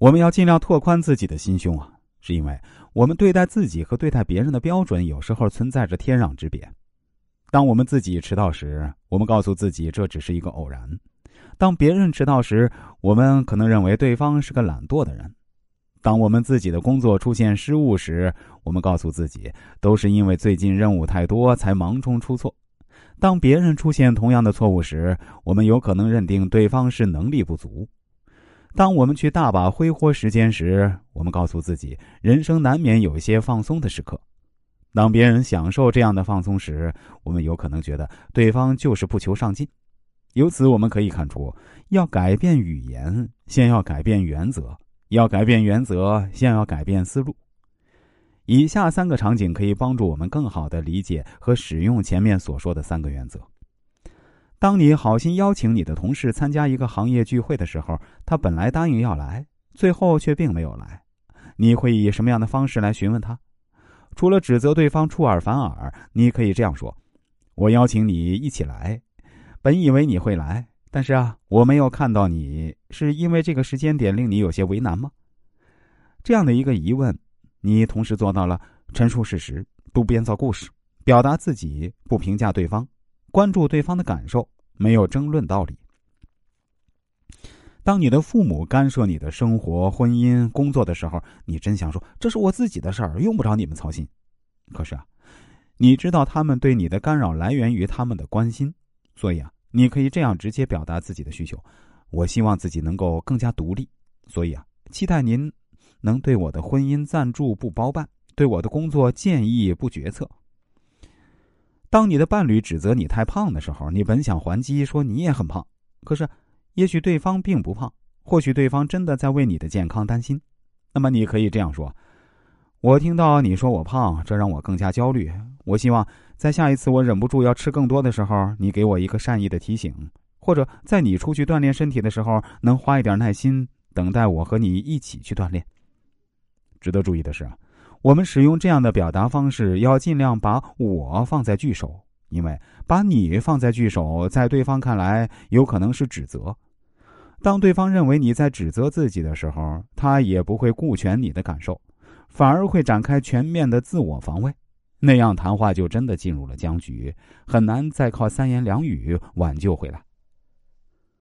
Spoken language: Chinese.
我们要尽量拓宽自己的心胸啊，是因为我们对待自己和对待别人的标准有时候存在着天壤之别。当我们自己迟到时，我们告诉自己这只是一个偶然；当别人迟到时，我们可能认为对方是个懒惰的人；当我们自己的工作出现失误时，我们告诉自己都是因为最近任务太多才忙中出错；当别人出现同样的错误时，我们有可能认定对方是能力不足。当我们去大把挥霍时间时，我们告诉自己，人生难免有一些放松的时刻。当别人享受这样的放松时，我们有可能觉得对方就是不求上进。由此我们可以看出，要改变语言，先要改变原则；要改变原则，先要改变思路。以下三个场景可以帮助我们更好的理解和使用前面所说的三个原则。当你好心邀请你的同事参加一个行业聚会的时候，他本来答应要来，最后却并没有来，你会以什么样的方式来询问他？除了指责对方出尔反尔，你可以这样说：“我邀请你一起来，本以为你会来，但是啊，我没有看到你，是因为这个时间点令你有些为难吗？”这样的一个疑问，你同时做到了陈述事实，不编造故事，表达自己，不评价对方。关注对方的感受，没有争论道理。当你的父母干涉你的生活、婚姻、工作的时候，你真想说：“这是我自己的事儿，用不着你们操心。”可是啊，你知道他们对你的干扰来源于他们的关心，所以啊，你可以这样直接表达自己的需求：“我希望自己能够更加独立，所以啊，期待您能对我的婚姻赞助不包办，对我的工作建议不决策。”当你的伴侣指责你太胖的时候，你本想还击说你也很胖，可是，也许对方并不胖，或许对方真的在为你的健康担心。那么你可以这样说：“我听到你说我胖，这让我更加焦虑。我希望在下一次我忍不住要吃更多的时候，你给我一个善意的提醒，或者在你出去锻炼身体的时候，能花一点耐心等待我和你一起去锻炼。”值得注意的是。我们使用这样的表达方式，要尽量把我放在句首，因为把你放在句首，在对方看来有可能是指责。当对方认为你在指责自己的时候，他也不会顾全你的感受，反而会展开全面的自我防卫，那样谈话就真的进入了僵局，很难再靠三言两语挽救回来。